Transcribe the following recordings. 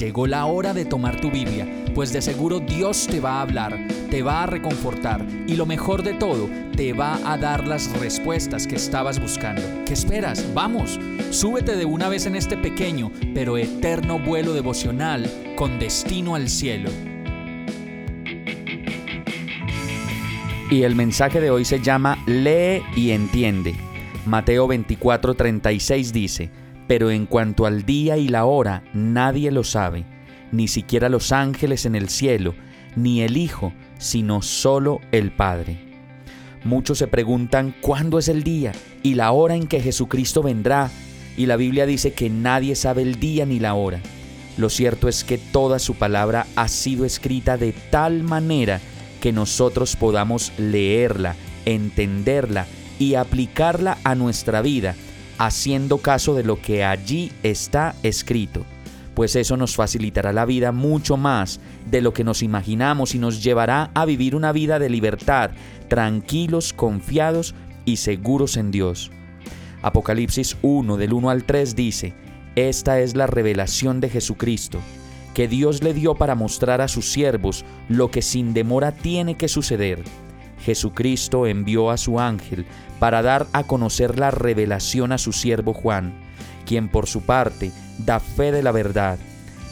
Llegó la hora de tomar tu Biblia, pues de seguro Dios te va a hablar, te va a reconfortar y lo mejor de todo, te va a dar las respuestas que estabas buscando. ¿Qué esperas? Vamos, súbete de una vez en este pequeño pero eterno vuelo devocional con destino al cielo. Y el mensaje de hoy se llama Lee y entiende. Mateo 24:36 dice, pero en cuanto al día y la hora, nadie lo sabe, ni siquiera los ángeles en el cielo, ni el Hijo, sino solo el Padre. Muchos se preguntan cuándo es el día y la hora en que Jesucristo vendrá, y la Biblia dice que nadie sabe el día ni la hora. Lo cierto es que toda su palabra ha sido escrita de tal manera que nosotros podamos leerla, entenderla y aplicarla a nuestra vida haciendo caso de lo que allí está escrito, pues eso nos facilitará la vida mucho más de lo que nos imaginamos y nos llevará a vivir una vida de libertad, tranquilos, confiados y seguros en Dios. Apocalipsis 1 del 1 al 3 dice, Esta es la revelación de Jesucristo, que Dios le dio para mostrar a sus siervos lo que sin demora tiene que suceder Jesucristo envió a su ángel para dar a conocer la revelación a su siervo Juan, quien por su parte da fe de la verdad,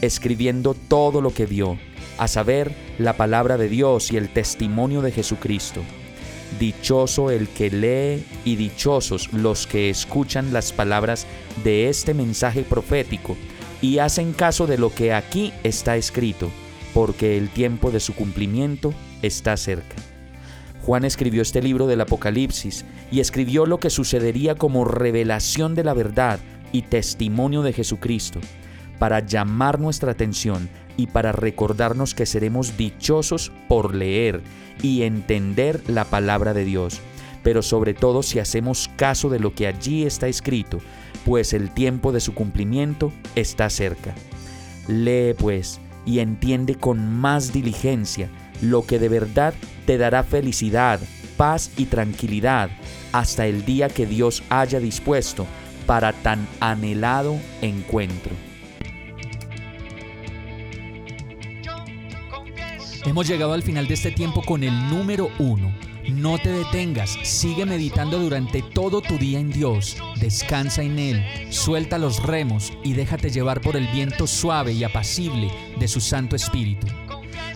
escribiendo todo lo que vio, a saber, la palabra de Dios y el testimonio de Jesucristo. Dichoso el que lee y dichosos los que escuchan las palabras de este mensaje profético y hacen caso de lo que aquí está escrito, porque el tiempo de su cumplimiento está cerca. Juan escribió este libro del Apocalipsis y escribió lo que sucedería como revelación de la verdad y testimonio de Jesucristo, para llamar nuestra atención y para recordarnos que seremos dichosos por leer y entender la palabra de Dios, pero sobre todo si hacemos caso de lo que allí está escrito, pues el tiempo de su cumplimiento está cerca. Lee pues y entiende con más diligencia lo que de verdad te dará felicidad, paz y tranquilidad hasta el día que Dios haya dispuesto para tan anhelado encuentro. Hemos llegado al final de este tiempo con el número uno. No te detengas, sigue meditando durante todo tu día en Dios, descansa en Él, suelta los remos y déjate llevar por el viento suave y apacible de su Santo Espíritu.